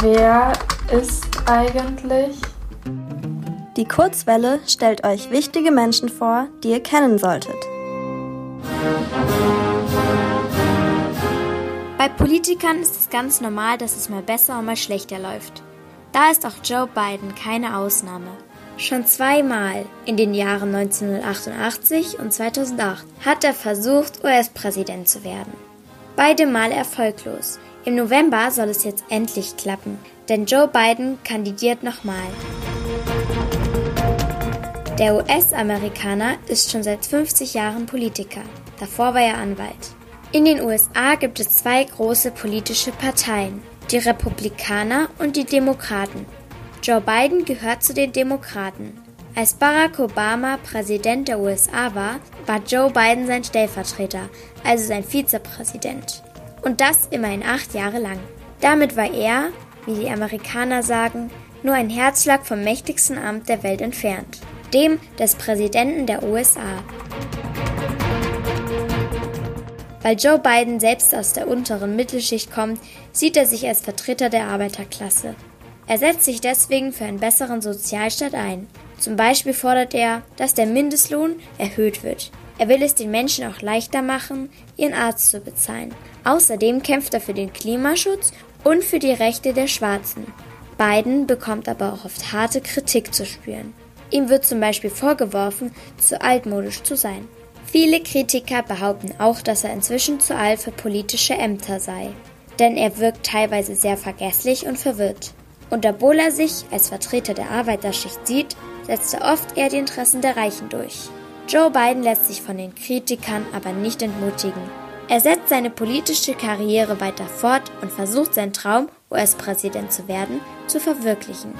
Wer ist eigentlich? Die Kurzwelle stellt euch wichtige Menschen vor, die ihr kennen solltet. Bei Politikern ist es ganz normal, dass es mal besser und mal schlechter läuft. Da ist auch Joe Biden keine Ausnahme. Schon zweimal in den Jahren 1988 und 2008 hat er versucht, US-Präsident zu werden. Beide Mal erfolglos. Im November soll es jetzt endlich klappen, denn Joe Biden kandidiert nochmal. Der US-Amerikaner ist schon seit 50 Jahren Politiker. Davor war er Anwalt. In den USA gibt es zwei große politische Parteien, die Republikaner und die Demokraten. Joe Biden gehört zu den Demokraten. Als Barack Obama Präsident der USA war, war Joe Biden sein Stellvertreter, also sein Vizepräsident. Und das immerhin acht Jahre lang. Damit war er, wie die Amerikaner sagen, nur ein Herzschlag vom mächtigsten Amt der Welt entfernt, dem des Präsidenten der USA. Weil Joe Biden selbst aus der unteren Mittelschicht kommt, sieht er sich als Vertreter der Arbeiterklasse. Er setzt sich deswegen für einen besseren Sozialstaat ein. Zum Beispiel fordert er, dass der Mindestlohn erhöht wird. Er will es den Menschen auch leichter machen, ihren Arzt zu bezahlen. Außerdem kämpft er für den Klimaschutz und für die Rechte der Schwarzen. Biden bekommt aber auch oft harte Kritik zu spüren. Ihm wird zum Beispiel vorgeworfen, zu altmodisch zu sein. Viele Kritiker behaupten auch, dass er inzwischen zu alt für politische Ämter sei, denn er wirkt teilweise sehr vergesslich und verwirrt. Und obwohl er sich als Vertreter der Arbeiterschicht sieht, setzt er oft eher die Interessen der Reichen durch. Joe Biden lässt sich von den Kritikern aber nicht entmutigen. Er setzt seine politische Karriere weiter fort und versucht seinen Traum, US-Präsident zu werden, zu verwirklichen.